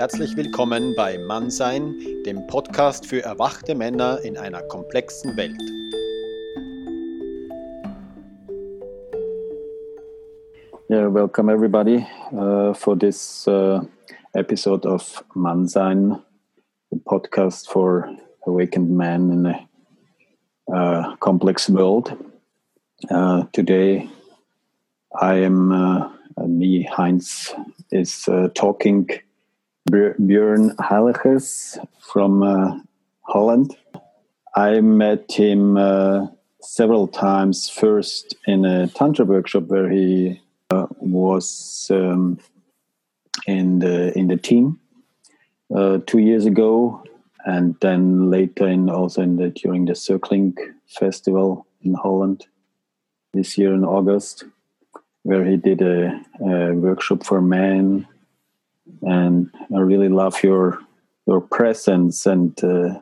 Herzlich willkommen bei Mannsein, dem Podcast für erwachte Männer in einer komplexen Welt. Yeah, welcome everybody uh, for this uh, episode of Mannsein, the podcast for awakened men in a uh, complex world. Uh, today, I am uh, me, Heinz, is uh, talking Björn Heiligers from uh, Holland. I met him uh, several times. First in a tantra workshop where he uh, was um, in the in the team uh, two years ago, and then later in also in the during the circling festival in Holland this year in August, where he did a, a workshop for men and I really love your your presence and uh,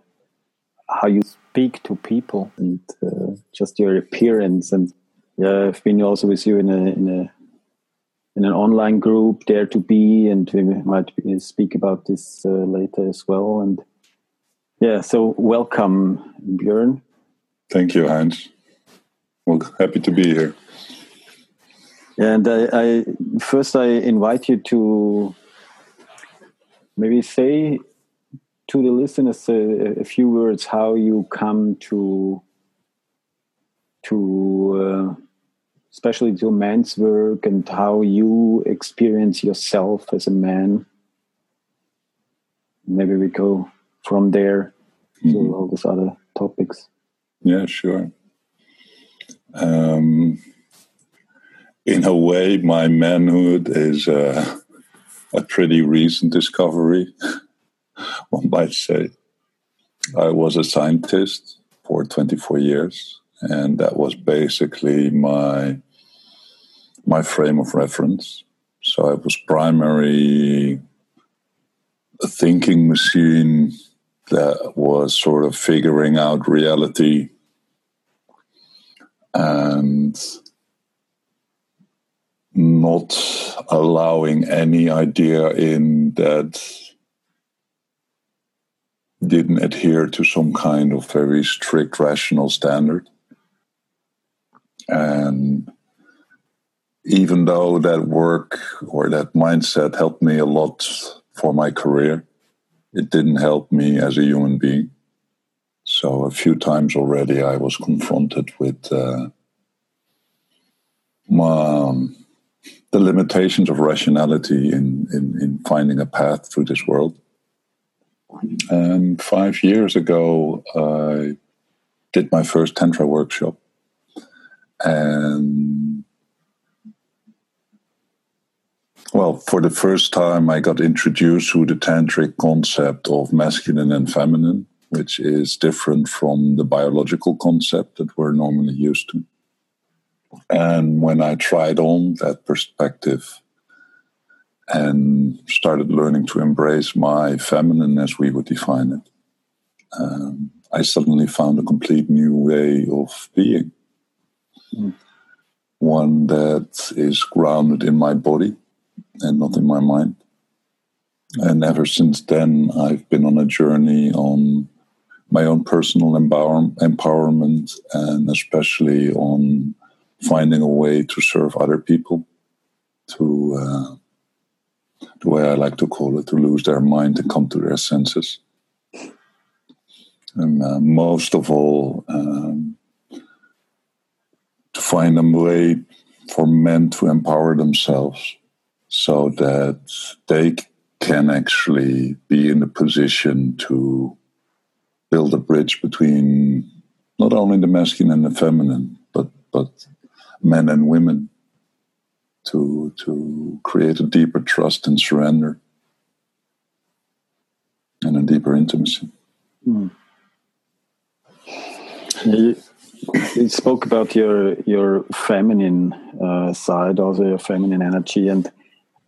how you speak to people and uh, just your appearance. And yeah, I've been also with you in a in a in an online group, Dare to Be, and we might speak about this uh, later as well. And yeah, so welcome, Björn. Thank you, Hans. Well, happy to be here. And I, I first I invite you to maybe say to the listeners a, a few words how you come to to uh, especially to man's work and how you experience yourself as a man. Maybe we go from there mm-hmm. to all these other topics. Yeah sure. Um, in a way my manhood is uh, a pretty recent discovery, one might say. I was a scientist for 24 years, and that was basically my my frame of reference. So I was primary a thinking machine that was sort of figuring out reality and not allowing any idea in that didn't adhere to some kind of very strict rational standard. And even though that work or that mindset helped me a lot for my career, it didn't help me as a human being. So a few times already, I was confronted with uh, my, the limitations of rationality in, in, in finding a path through this world. And five years ago, I did my first Tantra workshop. And well, for the first time, I got introduced to the tantric concept of masculine and feminine, which is different from the biological concept that we're normally used to. And when I tried on that perspective and started learning to embrace my feminine as we would define it, um, I suddenly found a complete new way of being. Mm. One that is grounded in my body and not in my mind. And ever since then, I've been on a journey on my own personal empower- empowerment and especially on finding a way to serve other people, to uh, the way I like to call it, to lose their mind and come to their senses. And uh, most of all, um, to find a way for men to empower themselves so that they can actually be in a position to build a bridge between not only the masculine and the feminine, but but men and women to to create a deeper trust and surrender and a deeper intimacy. Mm. You, you, spoke about your your feminine uh, side, also your feminine energy, and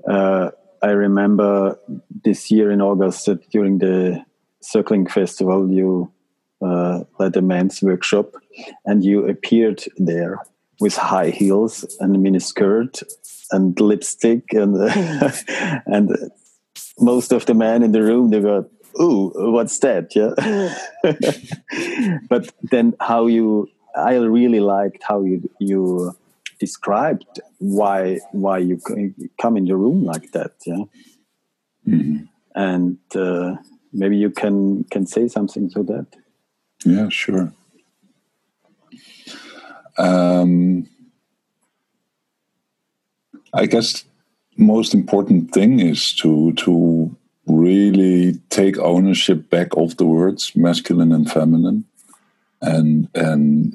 uh, I remember this year in August that during the circling festival you uh, led a men's workshop, and you appeared there with high heels and a mini skirt and lipstick and and most of the men in the room they go, "Ooh, what's that?" Yeah. but then how you, I really liked how you you described why why you come in the room like that. Yeah. Mm-hmm. And uh, maybe you can can say something to that. Yeah, sure. Um, I guess most important thing is to to really take ownership back of the words masculine and feminine and and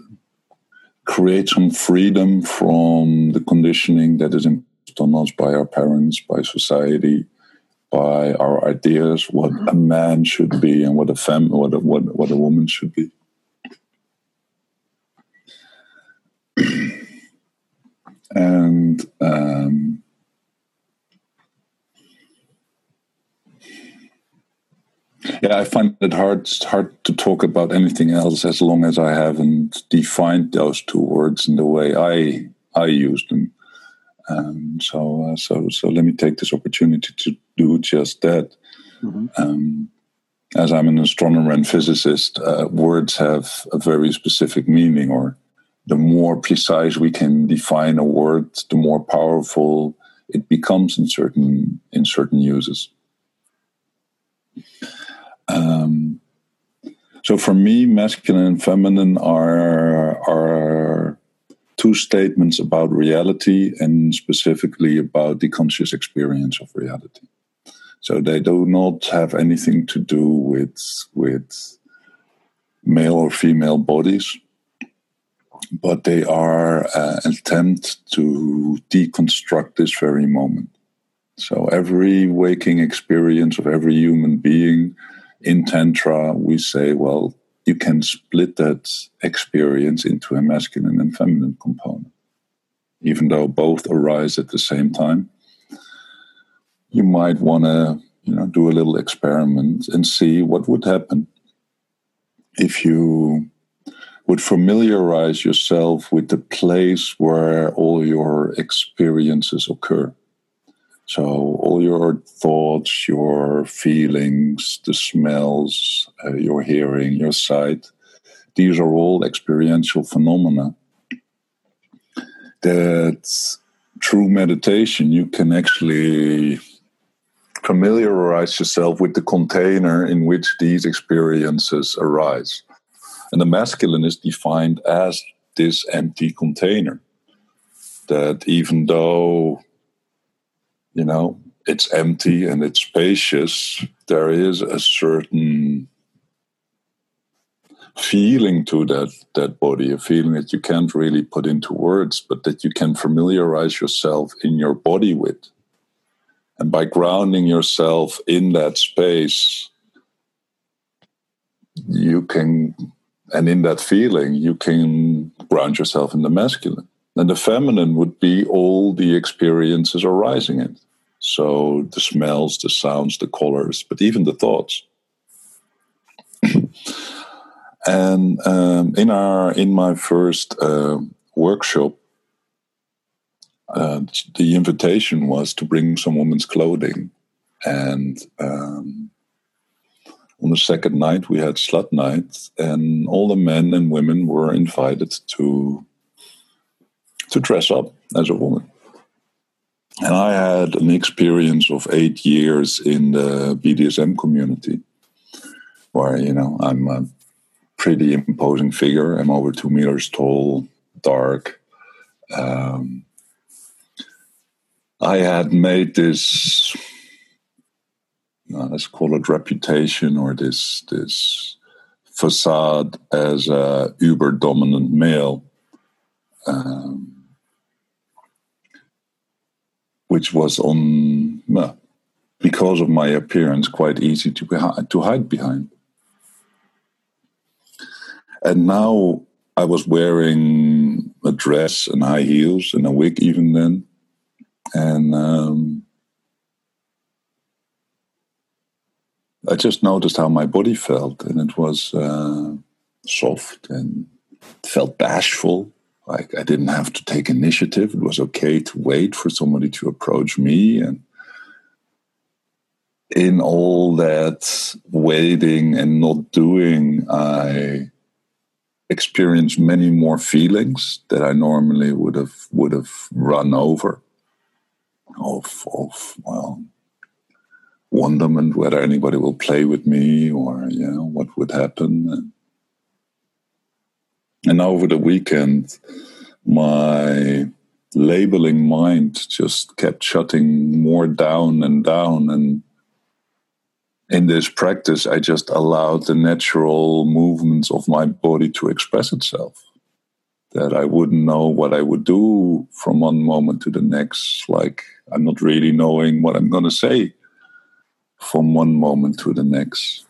create some freedom from the conditioning that is imposed on us by our parents by society by our ideas what a man should be and what a fem what a, what, what a woman should be and um, yeah, I find it hard hard to talk about anything else as long as I haven't defined those two words in the way I I use them. Um, so uh, so so let me take this opportunity to do just that. Mm-hmm. Um, as I'm an astronomer and physicist, uh, words have a very specific meaning, or the more precise we can define a word, the more powerful it becomes in certain in certain uses. Um, so for me, masculine and feminine are are two statements about reality and specifically about the conscious experience of reality. So they do not have anything to do with with male or female bodies but they are uh, attempt to deconstruct this very moment. So every waking experience of every human being in Tantra, we say, well, you can split that experience into a masculine and feminine component, even though both arise at the same time. You might want to, you know, do a little experiment and see what would happen if you would familiarize yourself with the place where all your experiences occur. So, all your thoughts, your feelings, the smells, uh, your hearing, your sight, these are all experiential phenomena. That through meditation, you can actually familiarize yourself with the container in which these experiences arise. And the masculine is defined as this empty container. That even though, you know, it's empty and it's spacious, there is a certain feeling to that that body, a feeling that you can't really put into words, but that you can familiarize yourself in your body with. And by grounding yourself in that space, you can and in that feeling, you can ground yourself in the masculine. And the feminine would be all the experiences arising in. So the smells, the sounds, the colors, but even the thoughts. and um, in our in my first uh, workshop, uh, the invitation was to bring some woman's clothing, and um, on the second night we had slut night and all the men and women were invited to to dress up as a woman. And i had an experience of eight years in the bdsm community where you know i'm a pretty imposing figure. I'm over two meters tall dark. Um, i had made this uh, let's call it reputation or this this facade as a uber dominant male, um, which was on well, because of my appearance quite easy to to hide behind. And now I was wearing a dress and high heels and a wig even then, and. Um, I just noticed how my body felt, and it was uh, soft and felt bashful. Like I didn't have to take initiative. It was okay to wait for somebody to approach me, and in all that waiting and not doing, I experienced many more feelings that I normally would have would have run over. Of of well wonderment whether anybody will play with me or you know what would happen. And over the weekend, my labeling mind just kept shutting more down and down and in this practice, I just allowed the natural movements of my body to express itself. That I wouldn't know what I would do from one moment to the next. Like I'm not really knowing what I'm going to say from one moment to the next.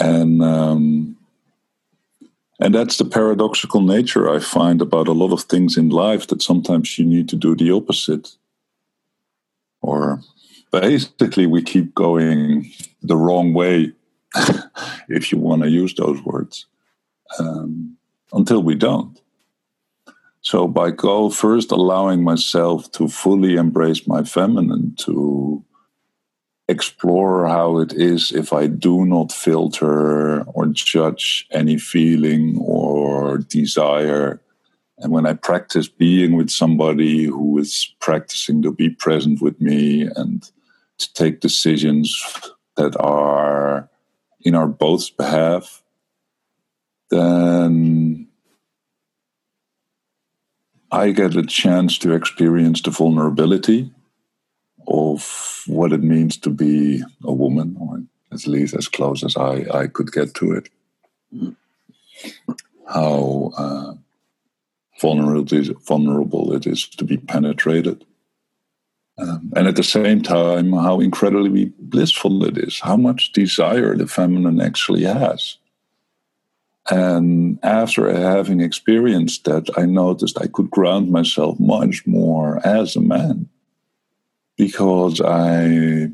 And um, and that's the paradoxical nature I find about a lot of things in life that sometimes you need to do the opposite. Or basically, we keep going the wrong way, if you want to use those words, um, until we don't. So, by go first allowing myself to fully embrace my feminine, to explore how it is if I do not filter or judge any feeling or desire. And when I practice being with somebody who is practicing to be present with me and to take decisions that are in our both's behalf, then I get a chance to experience the vulnerability of what it means to be a woman, or at least as close as I, I could get to it. How uh, vulnerable, vulnerable it is to be penetrated. Um, and at the same time, how incredibly blissful it is, how much desire the feminine actually has. And after having experienced that, I noticed I could ground myself much more as a man because I,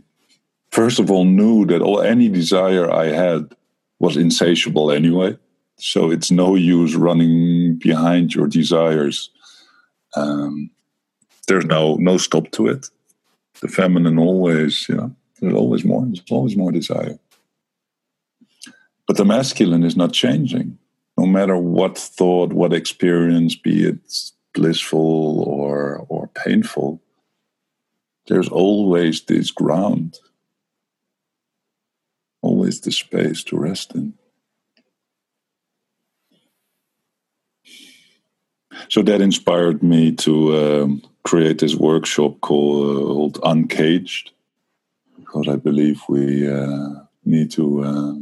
first of all, knew that all any desire I had was insatiable anyway. So it's no use running behind your desires. Um, there's no no stop to it. The feminine always, you know, there's always more. There's always more desire. But the masculine is not changing, no matter what thought, what experience, be it blissful or or painful there's always this ground, always the space to rest in. So that inspired me to um, create this workshop called, Uncaged, because I believe we uh, need to uh,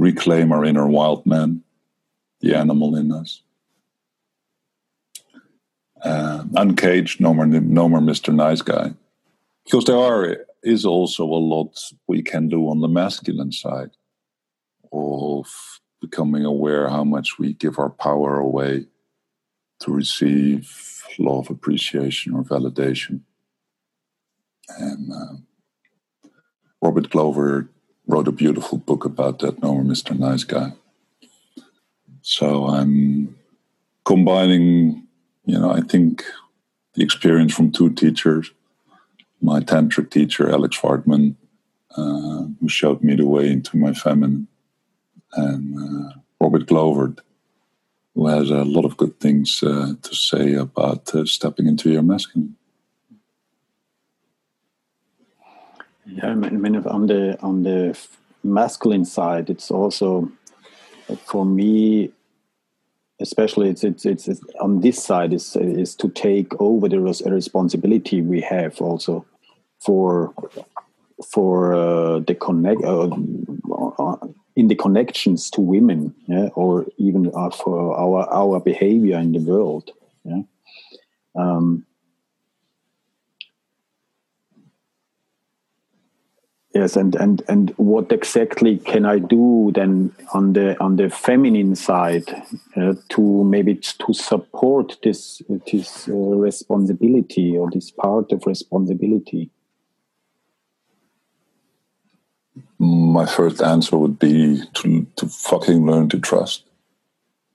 reclaim our inner wild man, the animal in us uh, uncaged, no more, no more Mr. Nice Guy. Because there are is also a lot we can do on the masculine side of becoming aware how much we give our power away to receive love, appreciation, or validation. And uh, Robert Glover wrote a beautiful book about that, No Mr. Nice Guy. So I'm combining you know, I think the experience from two teachers, my tantric teacher Alex Fartman, uh, who showed me the way into my feminine, and uh, Robert Glover, who has a lot of good things uh, to say about uh, stepping into your masculine. Yeah, I mean, on the on the masculine side, it's also for me especially it's, it's, it's, it's, on this side is is to take over the responsibility we have also for for uh, the connect uh, in the connections to women yeah, or even uh, for our our behavior in the world yeah. Um, yes and and and what exactly can i do then on the on the feminine side uh, to maybe to support this this uh, responsibility or this part of responsibility my first answer would be to to fucking learn to trust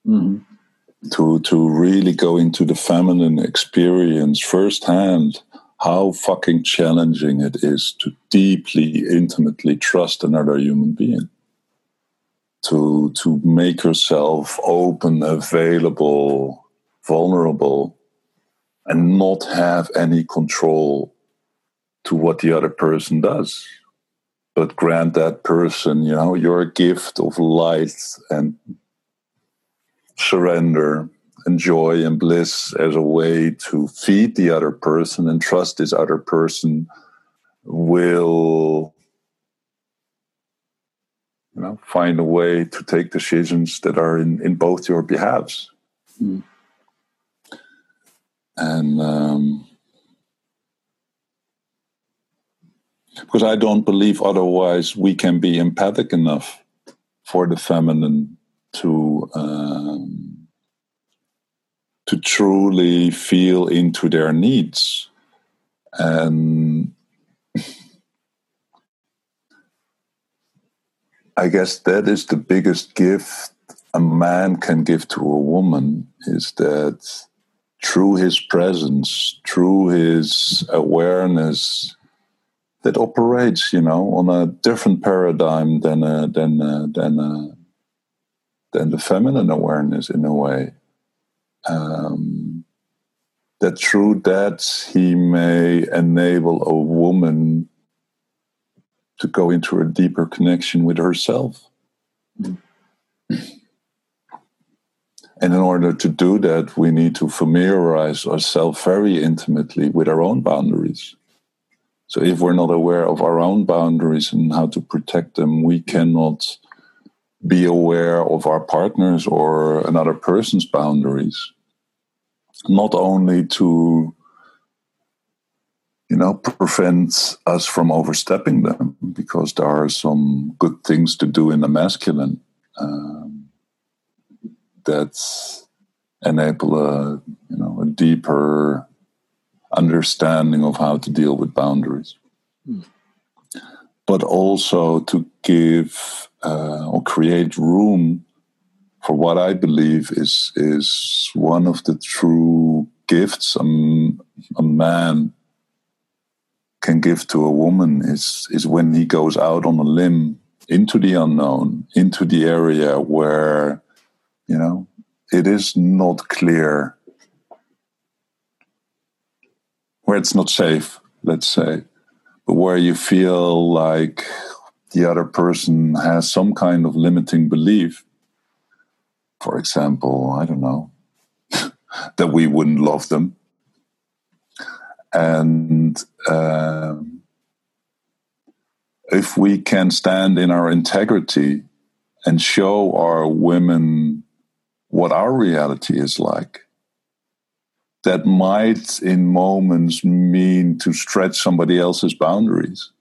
mm -hmm. to to really go into the feminine experience firsthand how fucking challenging it is to deeply intimately trust another human being. To to make yourself open available vulnerable and not have any control to what the other person does. But grant that person you know your gift of light and surrender and joy and bliss as a way to feed the other person and trust this other person will you know find a way to take decisions that are in, in both your behalves mm. and um, because i don't believe otherwise we can be empathic enough for the feminine to um, to truly feel into their needs and I guess that is the biggest gift a man can give to a woman is that through his presence, through his awareness, that operates, you know, on a different paradigm than a, than a, than a, than the feminine awareness in a way. Um, that through that he may enable a woman to go into a deeper connection with herself. Mm. And in order to do that, we need to familiarize ourselves very intimately with our own boundaries. So, if we're not aware of our own boundaries and how to protect them, we cannot be aware of our partner's or another person's boundaries. Not only to you know, prevent us from overstepping them because there are some good things to do in the masculine um, that enable a, you know, a deeper understanding of how to deal with boundaries. Mm. But also to give uh, or create room for what I believe is is one of the true gifts a, a man can give to a woman is is when he goes out on a limb into the unknown, into the area where you know it is not clear, where it's not safe, let's say, but where you feel like the other person has some kind of limiting belief. For example, I don't know, that we wouldn't love them and um, if we can stand in our integrity and show our women what our reality is like, that might in moments mean to stretch somebody else's boundaries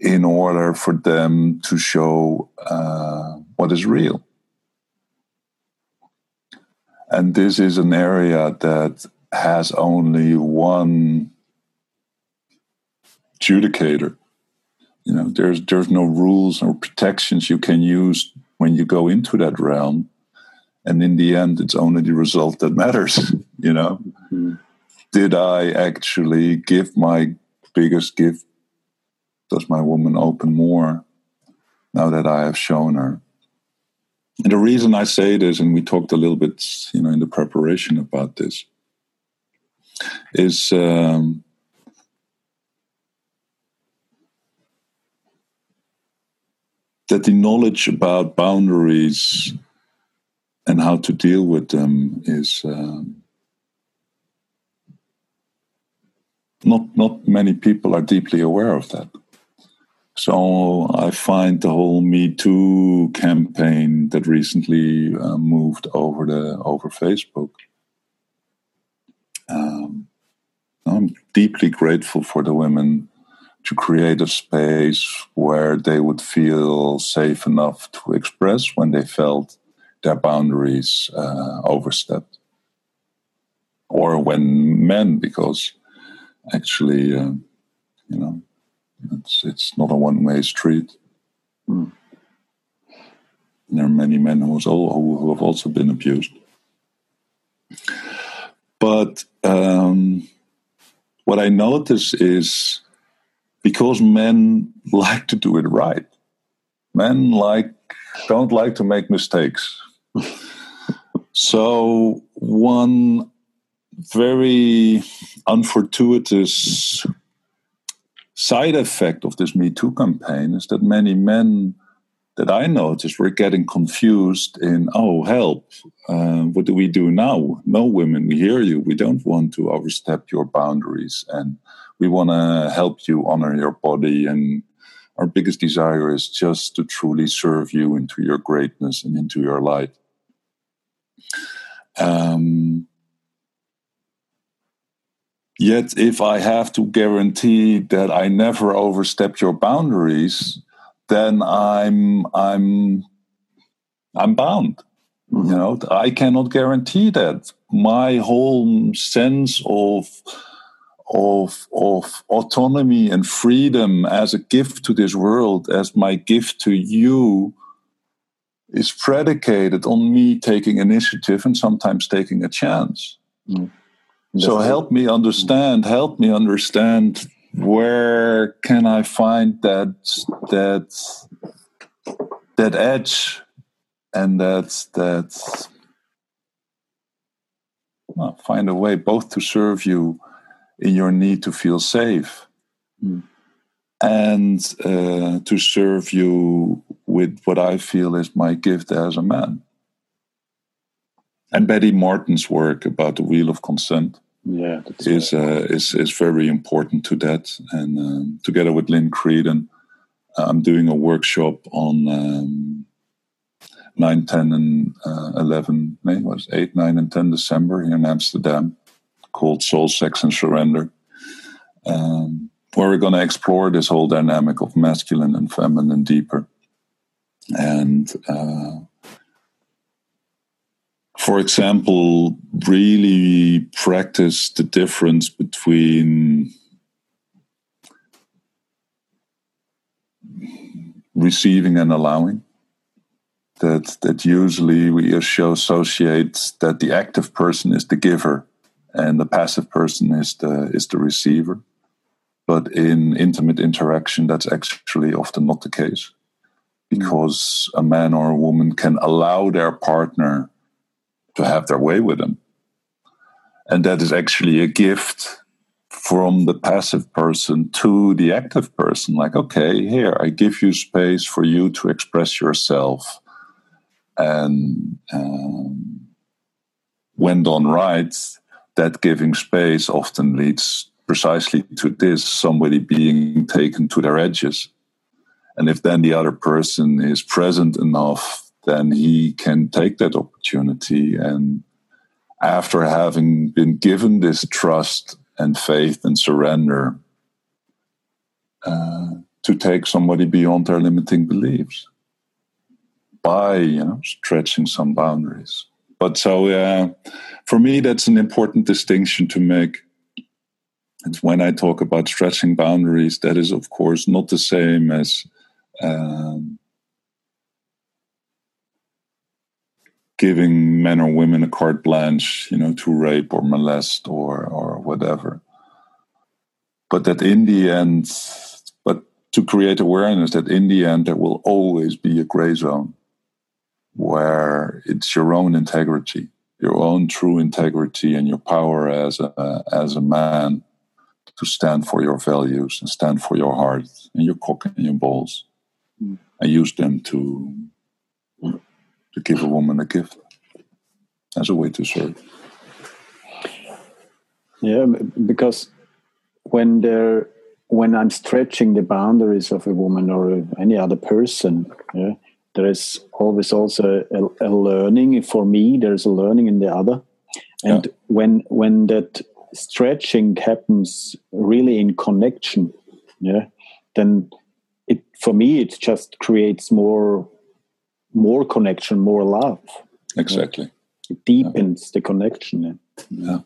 in order for them to show uh, what is real. And this is an area that has only one adjudicator. You know, there's there's no rules or protections you can use when you go into that realm. And in the end, it's only the result that matters. You know, mm-hmm. did I actually give my biggest gift? Does my woman open more now that I have shown her? And the reason I say this, and we talked a little bit, you know, in the preparation about this, is um, that the knowledge about boundaries and how to deal with them is um, not not many people are deeply aware of that. So I find the whole Me Too campaign that recently uh, moved over the over Facebook um, I'm deeply grateful for the women to create a space where they would feel safe enough to express when they felt their boundaries uh, overstepped. Or when men, because actually, uh, you know, it's, it's not a one way street. Mm. There are many men who, who have also been abused. But um, what I notice is because men like to do it right, men like don't like to make mistakes. so one very unfortuitous side effect of this Me Too campaign is that many men that I noticed were getting confused in, oh, help, uh, what do we do now? No, women, we hear you. We don't want to overstep your boundaries and we want to help you honor your body. And our biggest desire is just to truly serve you into your greatness and into your light. Um, Yet, if I have to guarantee that I never overstep your boundaries, then I'm I'm I'm bound. Mm-hmm. You know, I cannot guarantee that. My whole sense of of of autonomy and freedom as a gift to this world, as my gift to you, is predicated on me taking initiative and sometimes taking a chance. Mm so help me understand help me understand where can i find that that that edge and that that well, find a way both to serve you in your need to feel safe mm. and uh, to serve you with what i feel is my gift as a man and betty martin's work about the wheel of consent yeah, is uh, is is very important to that. And um, together with Lynn Creedon, I'm doing a workshop on um, 9, 10, and uh, 11, May was 8, 9, and 10 December here in Amsterdam called Soul, Sex, and Surrender, um, where we're going to explore this whole dynamic of masculine and feminine deeper. And uh, for example, really practice the difference between receiving and allowing. That that usually we associate that the active person is the giver and the passive person is the is the receiver. But in intimate interaction, that's actually often not the case. Hmm. Because a man or a woman can allow their partner to have their way with them. And that is actually a gift from the passive person to the active person. Like, okay, here, I give you space for you to express yourself. And um, when done right, that giving space often leads precisely to this somebody being taken to their edges. And if then the other person is present enough then he can take that opportunity. And after having been given this trust and faith and surrender, uh, to take somebody beyond their limiting beliefs by you know stretching some boundaries. But so uh, for me, that's an important distinction to make. And when I talk about stretching boundaries, that is of course not the same as um, giving men or women a carte blanche, you know, to rape or molest or or whatever. But that in the end, but to create awareness that in the end there will always be a gray zone where it's your own integrity, your own true integrity, and your power as a as a man to stand for your values and stand for your heart and your cock and your balls, mm. and use them to to give a woman a gift as a way to serve. Yeah, because when there when I'm stretching the boundaries of a woman or any other person, yeah, there is always also a, a, learning for me. There's a learning in the other, and yeah. when when that stretching happens really in connection, yeah, then it for me it just creates more more connection, more love. Exactly. It deepens yeah. the connection. Yeah.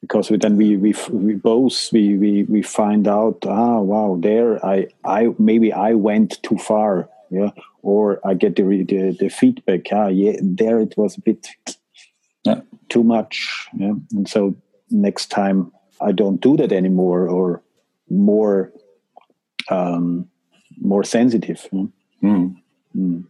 Because we, then we, we we both we, we we find out ah wow there I I maybe I went too far yeah or I get the the, the feedback ah yeah there it was a bit yeah. too much. Yeah? And so next time I don't do that anymore, or more um, more sensitive. Mm. Mm.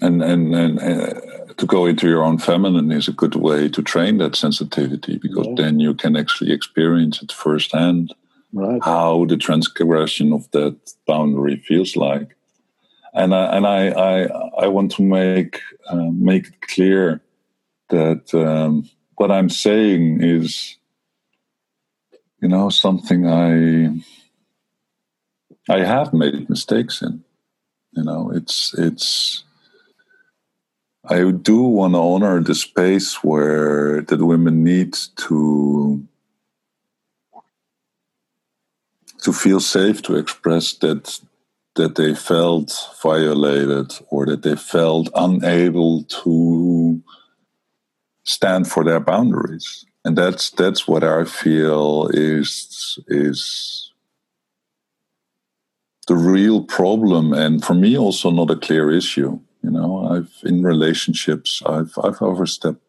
And and and uh, to go into your own feminine is a good way to train that sensitivity because yeah. then you can actually experience it firsthand right. how the transgression of that boundary feels like. And I, and I I, I want to make uh, make it clear that um, what I'm saying is, you know, something I I have made mistakes in. You know, it's it's. I do want to honor the space where that women need to to feel safe to express that that they felt violated or that they felt unable to stand for their boundaries. And that's that's what i feel is is the real problem and for me also not a clear issue you know i've in relationships i've i've overstepped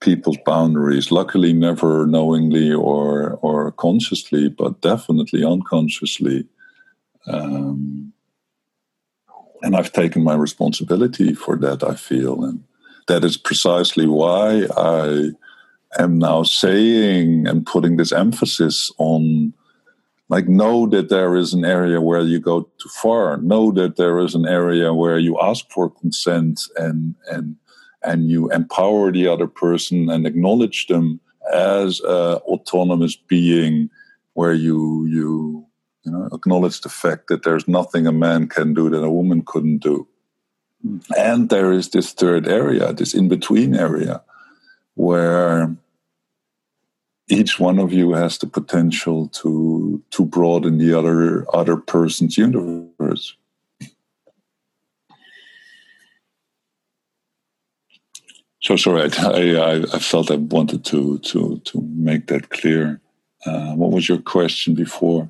people's boundaries luckily never knowingly or or consciously but definitely unconsciously. Um, and i've taken my responsibility for that i feel and that is precisely why I am now saying and putting this emphasis on like know that there is an area where you go too far. Know that there is an area where you ask for consent and and and you empower the other person and acknowledge them as a autonomous being where you you you know acknowledge the fact that there's nothing a man can do that a woman couldn't do. Hmm. And there is this third area, this in between area, where each one of you has the potential to to broaden the other other person's universe. So sorry, I, I, I felt I wanted to to to make that clear. Uh, what was your question before?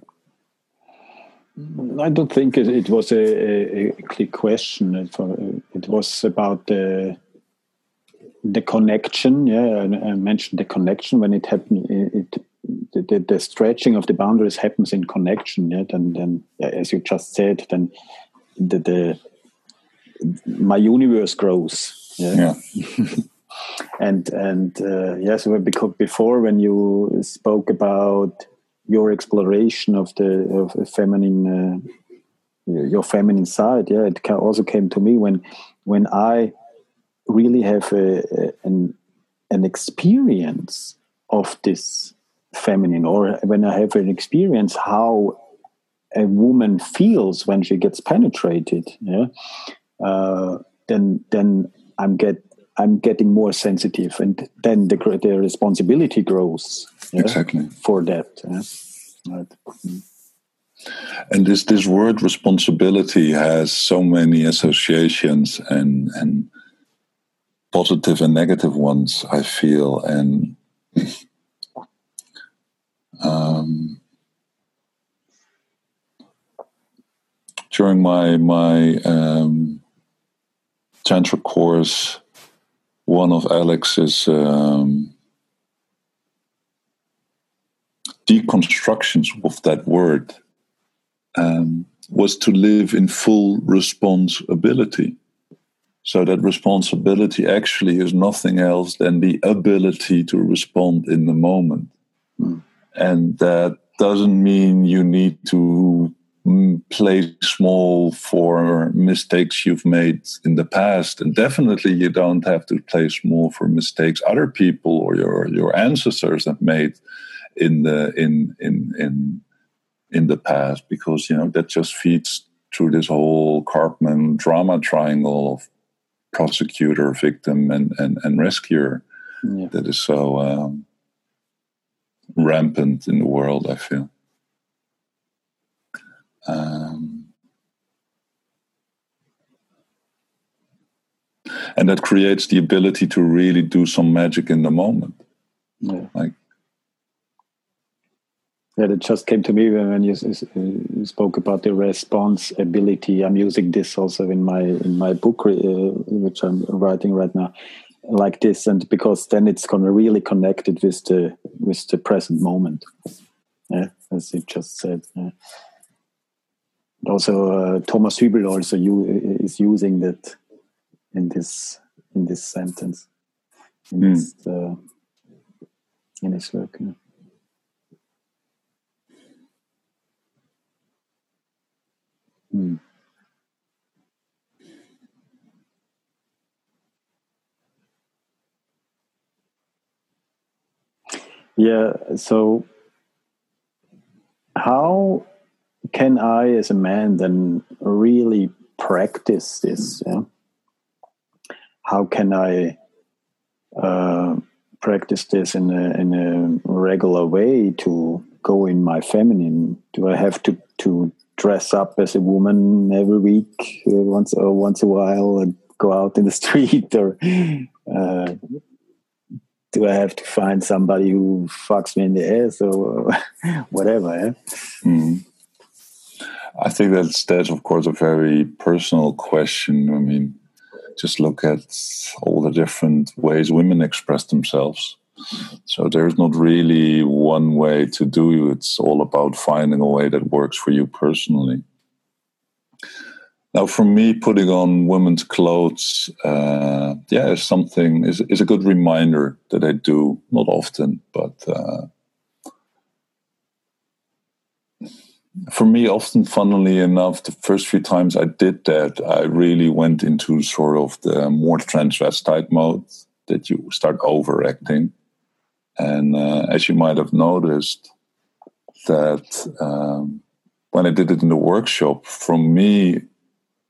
I don't think it, it was a, a, a, clear question. It, it was about the the connection. Yeah, I mentioned the connection when it happened. It, it the, the, stretching of the boundaries happens in connection. Yeah, and then as you just said, then the, the my universe grows. Yeah. yeah. and and uh, yes, because before when you spoke about your exploration of the of feminine uh, your feminine side yeah it also came to me when when i really have a, a, an an experience of this feminine or when i have an experience how a woman feels when she gets penetrated yeah uh, then then i'm get I'm getting more sensitive, and then the the responsibility grows. Yeah, exactly for that. Yeah? Right. Mm. And this this word responsibility has so many associations and and positive and negative ones. I feel and. Um, during my my um, tantra course, one of Alex's um, deconstructions of that word um, was to live in full responsibility. So that responsibility actually is nothing else than the ability to respond in the moment. Mm. And that doesn't mean you need to play small for mistakes you've made in the past and definitely you don't have to play small for mistakes other people or your your ancestors have made in the in in in in the past because you know that just feeds through this whole Karpman drama triangle of prosecutor, victim, and and, and rescuer yeah. that is so um, rampant in the world. I feel. Um, and that creates the ability to really do some magic in the moment. Yeah. Like, yeah, it just came to me when you, you spoke about the responsibility. I'm using this also in my in my book, uh, which I'm writing right now. like this and because then it's gonna really connect it with the with the present moment yeah as you just said yeah. also uh, thomas hübl also you, is using that in this in this sentence in mm. this uh, in his work yeah. Hmm. Yeah. So, how can I, as a man, then really practice this? Yeah? How can I uh, practice this in a, in a regular way to go in my feminine? Do I have to to dress up as a woman every week, uh, once or once a while, and go out in the street, or uh, do I have to find somebody who fucks me in the ass or whatever? Mm. I think that's that's of course a very personal question. I mean, just look at all the different ways women express themselves. So there's not really one way to do it. It's all about finding a way that works for you personally. Now, for me, putting on women's clothes, uh, yeah, is something is is a good reminder that I do not often, but uh, for me, often, funnily enough, the first few times I did that, I really went into sort of the more transvestite mode that you start overacting, and uh, as you might have noticed, that um, when I did it in the workshop, for me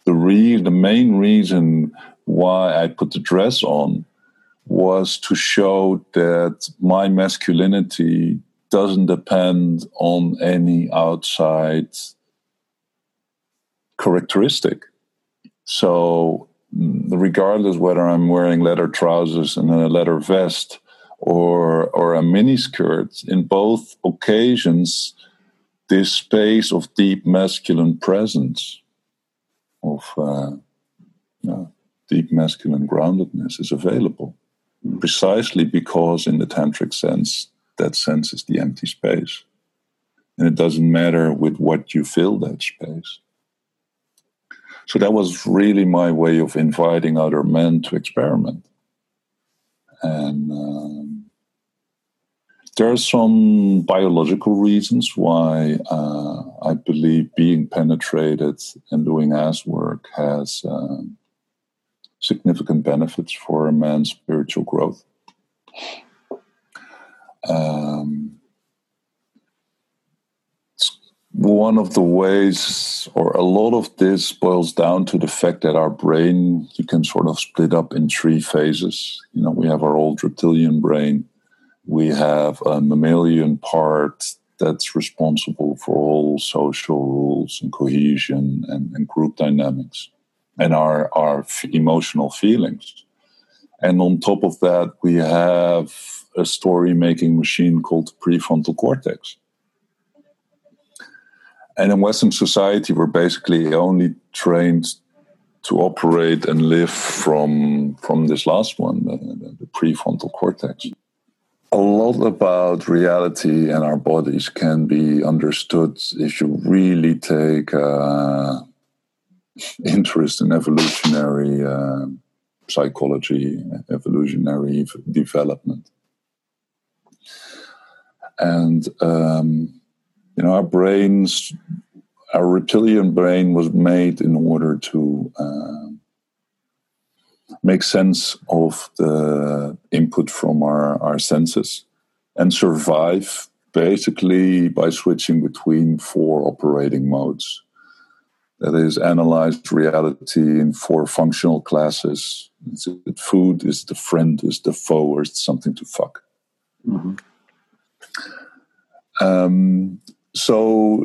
the re- the main reason why I put the dress on was to show that my masculinity doesn't depend on any outside characteristic. So, mm, regardless whether I'm wearing leather trousers and then a leather vest or or a mini skirt, in both occasions, this space of deep masculine presence of uh, deep masculine groundedness is available, precisely because, in the tantric sense, that sense is the empty space. And it doesn't matter with what you fill that space. So that was really my way of inviting other men to experiment. And um, there are some biological reasons why uh, I believe being penetrated and doing ass work has uh, significant benefits for a man's spiritual growth. Um, one of the ways, or a lot of this boils down to the fact that our brain, you can sort of split up in three phases. You know, we have our old reptilian brain, we have a mammalian part that's responsible for all social rules and cohesion and, and group dynamics and our, our f- emotional feelings. And on top of that, we have a story making machine called prefrontal cortex. And in Western society, we're basically only trained to operate and live from, from this last one, the, the prefrontal cortex a lot about reality and our bodies can be understood if you really take uh, interest in evolutionary uh, psychology, evolutionary development. And, um, you know, our brains, our reptilian brain was made in order to. Uh, make sense of the input from our, our senses and survive basically by switching between four operating modes. That is, analyzed reality in four functional classes. Is it food? Is the friend? Is the foe? Or is it something to fuck? Mm-hmm. Um, so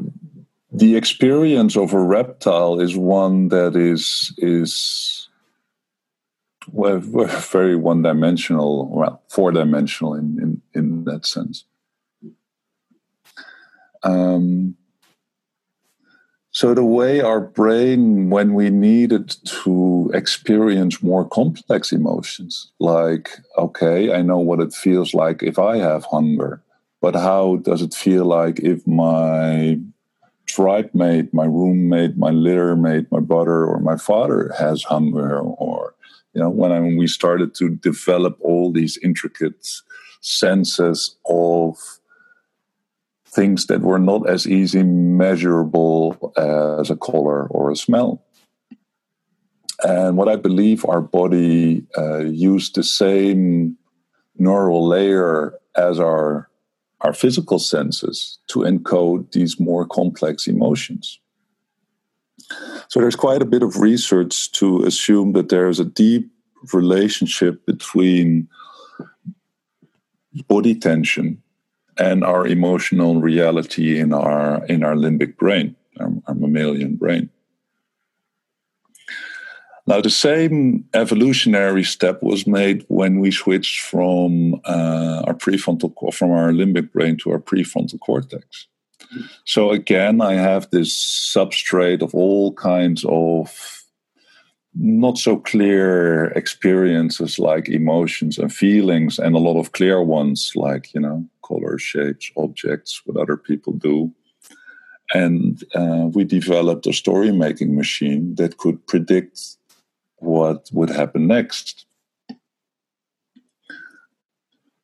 the experience of a reptile is one that is is we're, we're very one dimensional, well, four dimensional in, in, in that sense. Um, So the way our brain, when we needed to experience more complex emotions, like, okay, I know what it feels like if I have hunger, but how does it feel like if my tribe mate, my roommate, my litter mate, my brother or my father has hunger or you know when I, we started to develop all these intricate senses of things that were not as easy measurable as a color or a smell. And what I believe our body uh, used the same neural layer as our our physical senses to encode these more complex emotions. So there's quite a bit of research to assume that there's a deep relationship between body tension and our emotional reality in our in our limbic brain, our, our mammalian brain. Now, the same evolutionary step was made when we switched from uh, our prefrontal from our limbic brain to our prefrontal cortex. So again, I have this substrate of all kinds of not so clear experiences like emotions and feelings, and a lot of clear ones like you know color, shapes, objects, what other people do. And uh, we developed a story making machine that could predict what would happen next.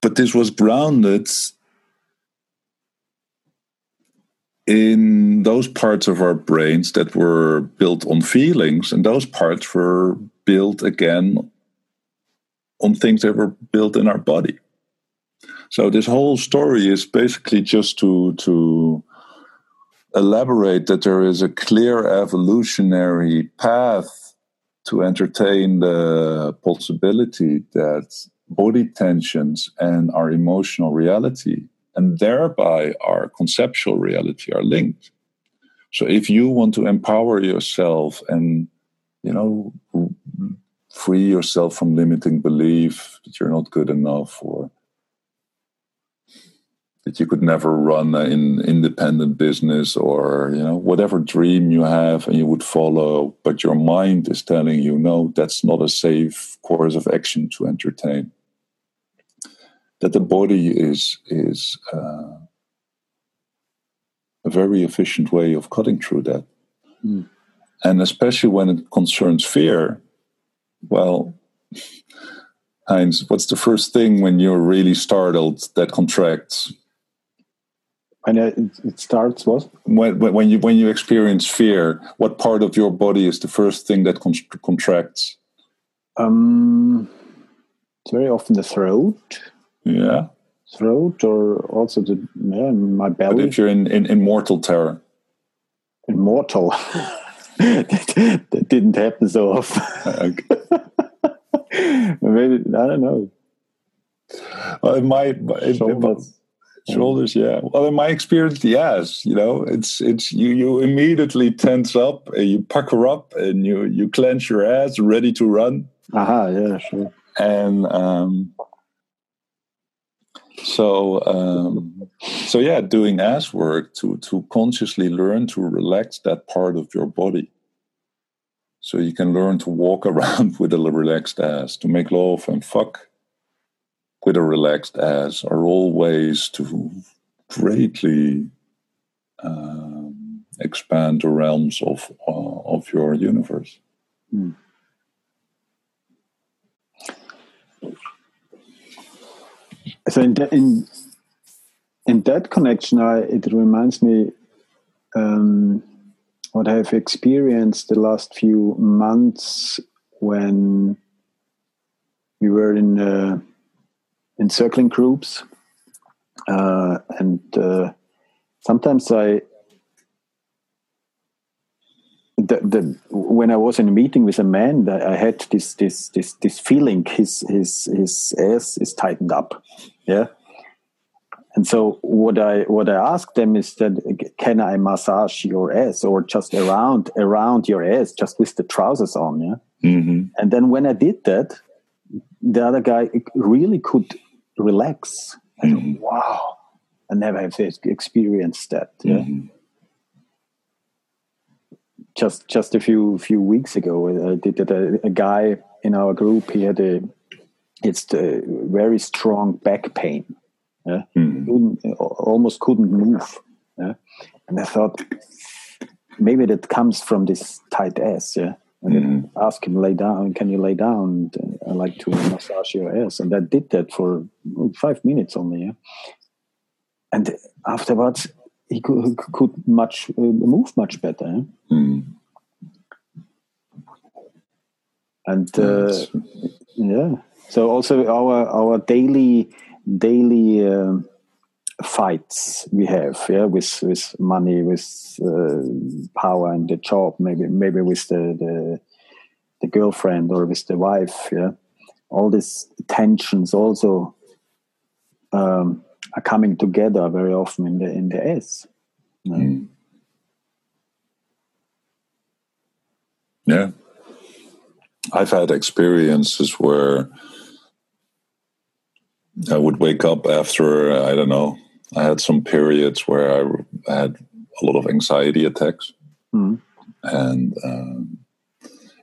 But this was grounded in those parts of our brains that were built on feelings, and those parts were built again on things that were built in our body. So this whole story is basically just to to elaborate that there is a clear evolutionary path to entertain the possibility that body tensions and our emotional reality and thereby our conceptual reality are linked. So if you want to empower yourself and you know free yourself from limiting belief that you're not good enough or that you could never run an independent business or you know whatever dream you have and you would follow but your mind is telling you no that's not a safe course of action to entertain that the body is is uh, a very efficient way of cutting through that mm. and especially when it concerns fear well Heinz, what's the first thing when you're really startled that contracts? And it, it starts what? When, when you when you experience fear, what part of your body is the first thing that con- contracts? Um, it's very often the throat. Yeah. Throat, or also the yeah, my belly. But if you're in, in, in mortal terror. Immortal. that, that, didn't happen so often. Uh, Maybe I don't know. Well, it might. It, it, shoulders yeah well in my experience yes you know it's it's you you immediately tense up and you pucker up and you you clench your ass ready to run aha yeah sure and um so um so yeah doing ass work to to consciously learn to relax that part of your body so you can learn to walk around with a relaxed ass to make love and fuck with a relaxed ass are all ways to greatly um, expand the realms of uh, of your universe. Mm. So in that, in, in that connection, I, it reminds me um, what I've experienced the last few months when we were in. Uh, in circling groups, uh, and uh, sometimes I. The, the, when I was in a meeting with a man, I had this this this this feeling his his his ass is tightened up, yeah. And so what I what I asked them is that can I massage your ass or just around around your ass just with the trousers on, yeah. Mm-hmm. And then when I did that, the other guy really could relax. Mm-hmm. wow, I never have experienced that. Yeah. Mm-hmm. Just just a few few weeks ago, I did that. A, a guy in our group, he had a it's the very strong back pain. Yeah? Mm. Couldn't, almost couldn't move. Yeah? And I thought maybe that comes from this tight ass. Yeah. And mm. ask him lay down. Can you lay down? And I like to massage your ass, and I did that for five minutes only. Yeah? And afterwards, he could, could much uh, move much better. Mm. And uh, yeah, so also our our daily daily uh, fights we have, yeah, with with money, with uh, power and the job, maybe maybe with the, the the girlfriend or with the wife, yeah. All these tensions also um, are coming together very often in the in the S. Mm. Yeah. I've had experiences where I would wake up after, I don't know, I had some periods where I had a lot of anxiety attacks. Mm. And um,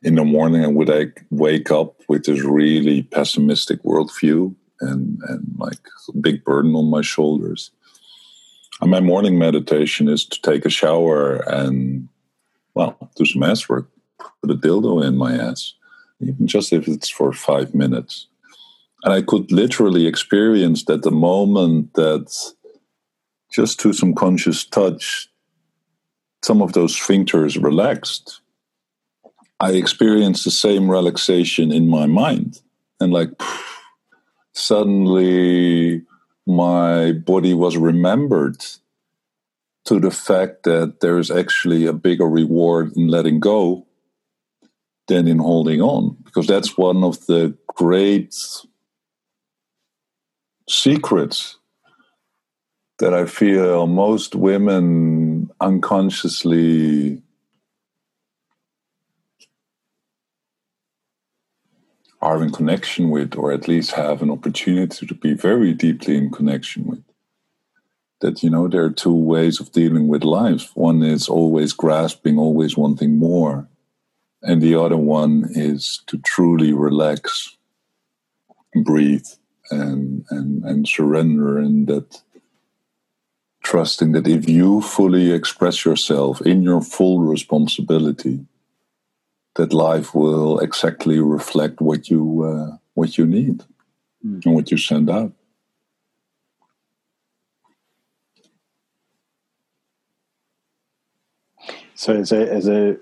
in the morning, I would like, wake up with this really pessimistic worldview and, and like a big burden on my shoulders. And my morning meditation is to take a shower and, well, do some ass work, put a dildo in my ass even just if it's for five minutes. And I could literally experience that the moment that just to some conscious touch, some of those sphincters relaxed, I experienced the same relaxation in my mind. And like suddenly my body was remembered to the fact that there is actually a bigger reward in letting go than in holding on, because that's one of the great secrets that I feel most women unconsciously are in connection with, or at least have an opportunity to be very deeply in connection with. That, you know, there are two ways of dealing with life. One is always grasping, always wanting more and the other one is to truly relax, breathe, and and and surrender, and that trusting that if you fully express yourself in your full responsibility, that life will exactly reflect what you uh, what you need mm. and what you send out. So as a as a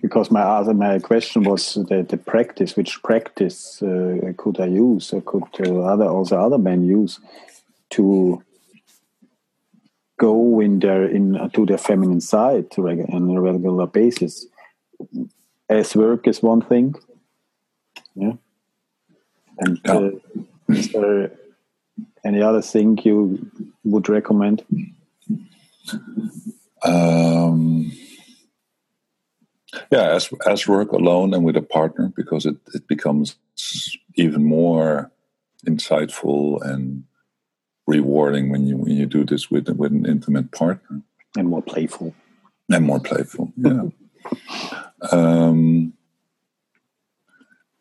because my other my question was the, the practice which practice uh, could i use or could uh, other also other men use to go in their in to their feminine side to reg- on a regular basis as work is one thing yeah and yeah. Uh, is there any other thing you would recommend um yeah, as as work alone and with a partner because it, it becomes even more insightful and rewarding when you when you do this with with an intimate partner and more playful and more playful. Yeah. um,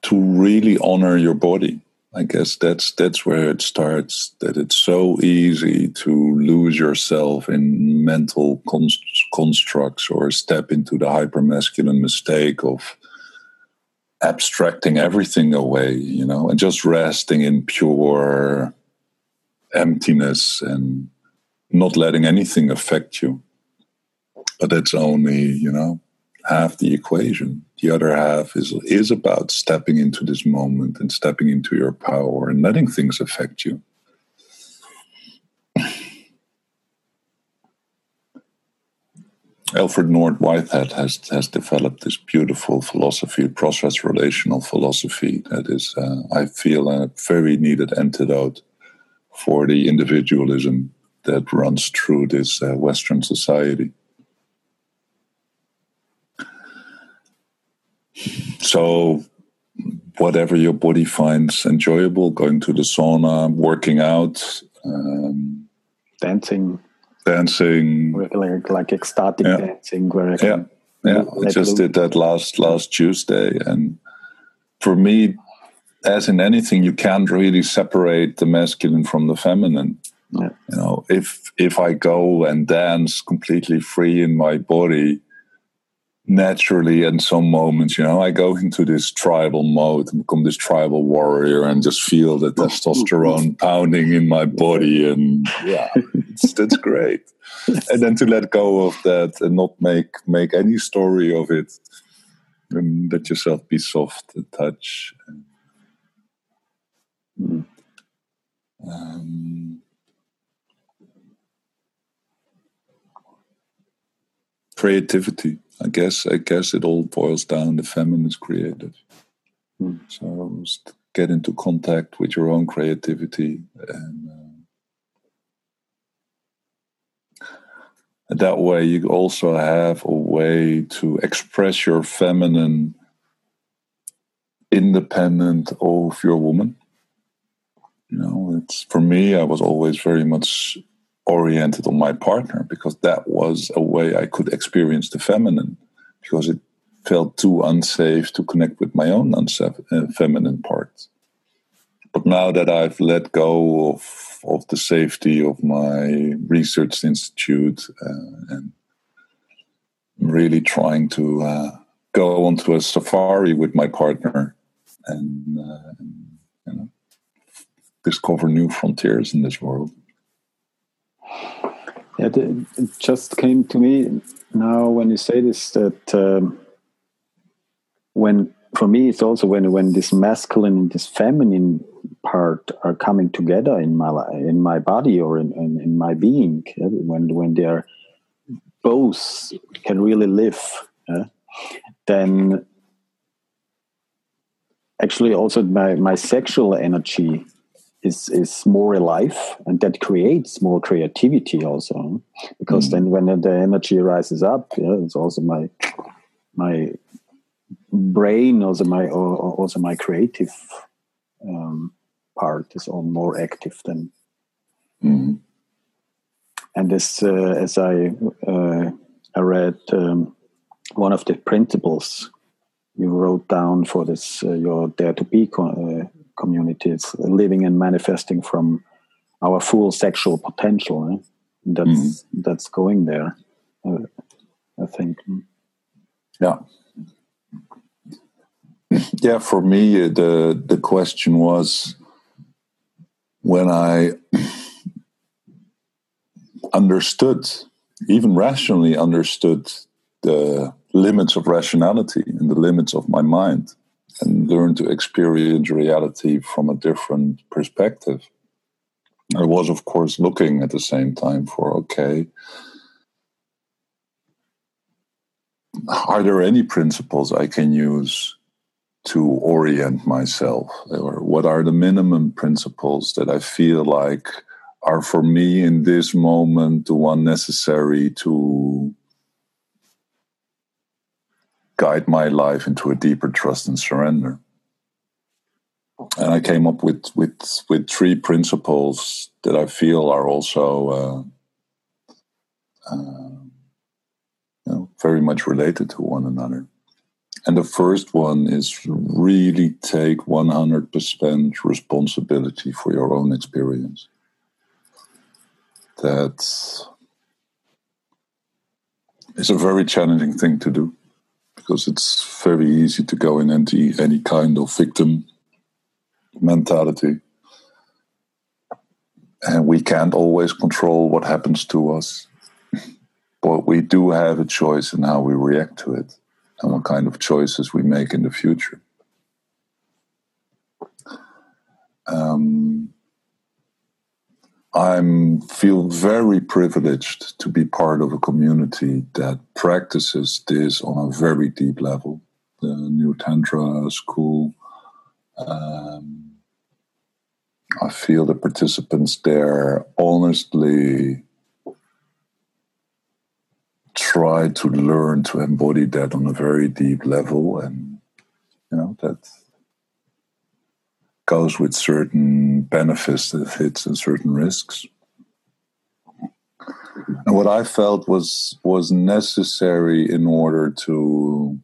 to really honor your body I guess that's that's where it starts. That it's so easy to lose yourself in mental const- constructs or step into the hypermasculine mistake of abstracting everything away, you know, and just resting in pure emptiness and not letting anything affect you. But that's only, you know, half the equation. The other half is is about stepping into this moment and stepping into your power and letting things affect you. Alfred North Whitehead has has developed this beautiful philosophy, process relational philosophy, that is, uh, I feel, a very needed antidote for the individualism that runs through this uh, Western society. So, whatever your body finds enjoyable, going to the sauna, working out, um, dancing, dancing, like, like ecstatic yeah. dancing, where I can Yeah, I just did that last last Tuesday, and for me, as in anything, you can't really separate the masculine from the feminine. Yeah. You know, if if I go and dance completely free in my body, naturally in some moments, you know, I go into this tribal mode and become this tribal warrior and just feel the testosterone pounding in my body and yeah, it's, that's great. And then to let go of that and not make make any story of it and let yourself be soft and touch. Mm. Um, creativity I guess I guess it all boils down to feminine is creative. Hmm. So get into contact with your own creativity and, uh, and that way you also have a way to express your feminine independent of your woman. You know, it's for me I was always very much oriented on my partner because that was a way I could experience the feminine because it felt too unsafe to connect with my own uh, feminine parts. But now that I've let go of, of the safety of my research institute uh, and really trying to uh, go onto a safari with my partner and, uh, you know, discover new frontiers in this world. Yeah, it just came to me now when you say this that um, when for me it's also when when this masculine and this feminine part are coming together in my in my body or in, in, in my being yeah? when when they are both can really live yeah? then actually also my my sexual energy is is more alive and that creates more creativity also because mm. then when the energy rises up yeah, it's also my my brain also my also my creative um, part is all more active than mm. and as uh, as i uh, i read um, one of the principles you wrote down for this uh, your dare to be uh, communities living and manifesting from our full sexual potential. Eh? That's mm. that's going there. Uh, I think. Yeah. Yeah, for me, the the question was when I understood, even rationally understood, the limits of rationality and the limits of my mind and learn to experience reality from a different perspective. I was, of course, looking at the same time for okay, are there any principles I can use to orient myself? Or what are the minimum principles that I feel like are for me in this moment the one necessary to guide my life into a deeper trust and surrender. And I came up with with with three principles that I feel are also uh, uh, you know, very much related to one another. And the first one is really take 100% responsibility for your own experience. That is a very challenging thing to do because it's very easy to go in any, any kind of victim mentality. And we can't always control what happens to us. But we do have a choice in how we react to it and what kind of choices we make in the future. Um, I feel very privileged to be part of a community that practices this on a very deep level. The New Tantra School. Um, I feel the participants there honestly try to learn to embody that on a very deep level, and you know that goes with certain benefits that hits and certain risks. And what I felt was was necessary in order to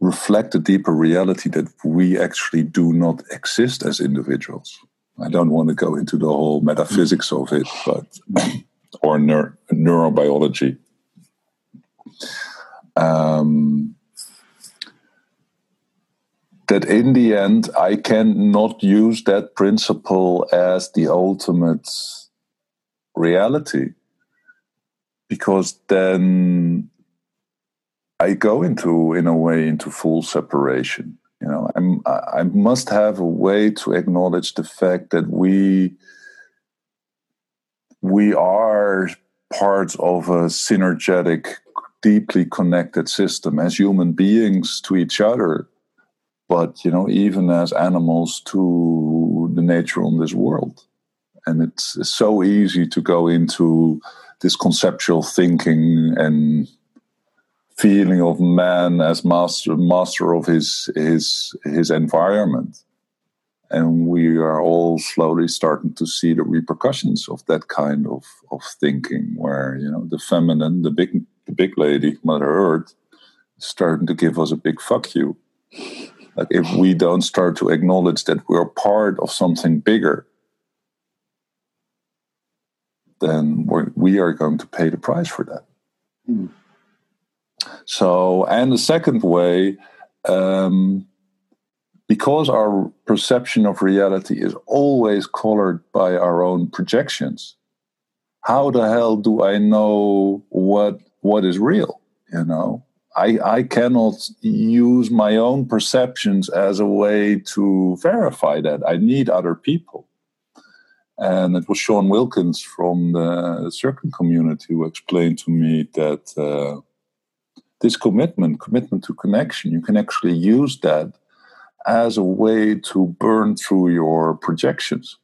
reflect a deeper reality that we actually do not exist as individuals. I don't want to go into the whole metaphysics of it, but or neur- neurobiology. Um, that in the end, I cannot use that principle as the ultimate reality because then I go into, in a way, into full separation. You know, I'm, I must have a way to acknowledge the fact that we we are parts of a synergetic, deeply connected system as human beings to each other, but you know, even as animals to the nature on this world. And it's, so easy to go into this conceptual thinking and feeling of man as master master of his his his environment and we are all slowly starting to see the repercussions of that kind of of thinking where you know the feminine the big the big lady mother earth starting to give us a big fuck you like if we don't start to acknowledge that we're part of something bigger then we're, we are going to pay the price for that mm. So, and the second way, um, because our perception of reality is always colored by our own projections, how the hell do I know what what is real? You know, I I cannot use my own perceptions as a way to verify that. I need other people. And it was Sean Wilkins from the Circle community who explained to me that uh, this commitment, commitment to connection, you can actually use that as a way to burn through your projections.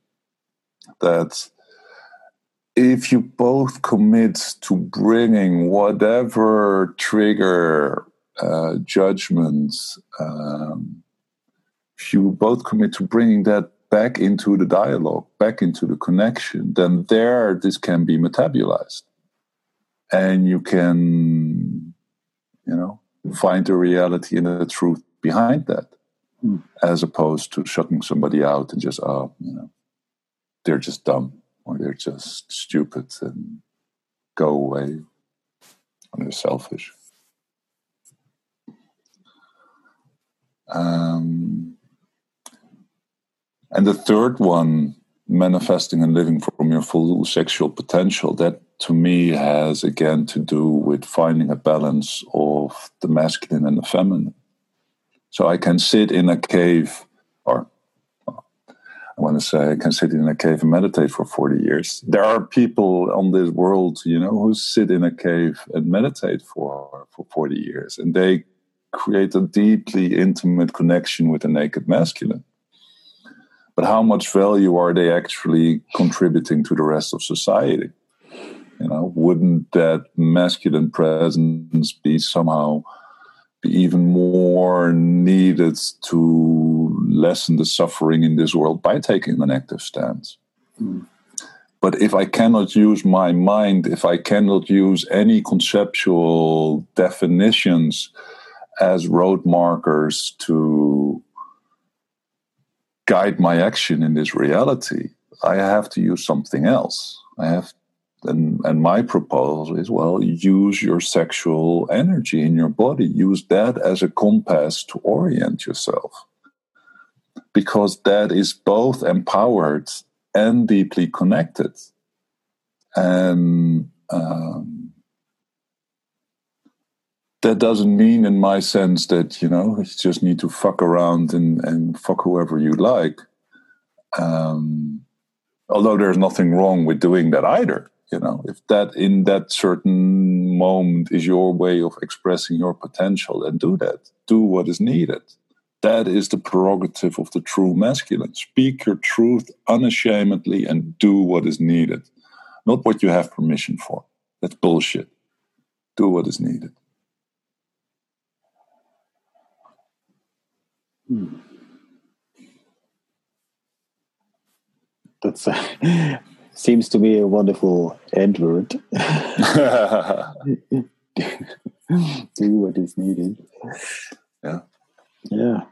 That if you both commit to bringing whatever trigger uh, judgments, um, if you both commit to bringing that back into the dialogue, back into the connection, then there this can be metabolized. And you can you know find the reality and the truth behind that mm. as opposed to shutting somebody out and just oh you know they're just dumb or they're just stupid and go away or they're selfish. Um, and the third one manifesting and living from your full sexual potential that to me has again to do with finding a balance of the masculine and the feminine. So i can sit in a cave want to say i can sit in a cave and meditate for 40 years there are people on this world you know who sit in a cave and meditate for for 40 years and they create a deeply intimate connection with the naked masculine but how much value are they actually contributing to the rest of society? You know, wouldn't that masculine presence be somehow even more needed to lessen the suffering in this world by taking an active stance? Mm. But if I cannot use my mind, if I cannot use any conceptual definitions as road markers to guide my action in this reality, I have to use something else. I have, and, and my proposal is well, use your sexual energy in your body, use that as a compass to orient yourself. Because that is both empowered and deeply connected. And um, that doesn't mean in my sense that you know you just need to fuck around and, and fuck whoever you like um, although there's nothing wrong with doing that either you know if that in that certain moment is your way of expressing your potential then do that. Do what is needed. That is the prerogative of the true masculine. Speak your truth unashamedly and do what is needed. Not what you have permission for. That's bullshit. Do what is needed. That's uh, seems to be a wonderful end word. Do what is needed. Yeah. Yeah.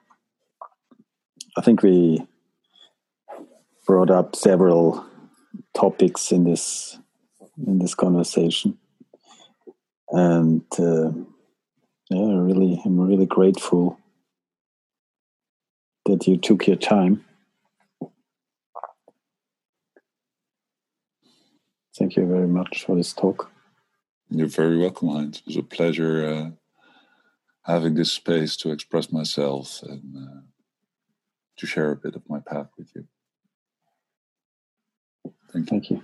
I think we brought up several topics in this in this conversation, and uh, yeah, really, I'm really grateful that you took your time. Thank you very much for this talk. You're very welcome, Heinz. It was a pleasure uh, having this space to express myself and uh, to share a bit of my path with you. Thank you. Thank you.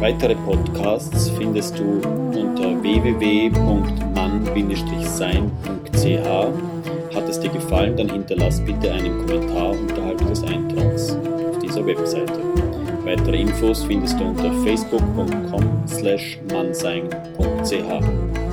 Weitere Podcasts findest du unter www.mann-sein.ch. Hat es dir gefallen, dann hinterlass bitte einen Kommentar unterhalb des Eintrags unserer Webseite. Weitere Infos findest du unter facebook.com/mannsein.ch.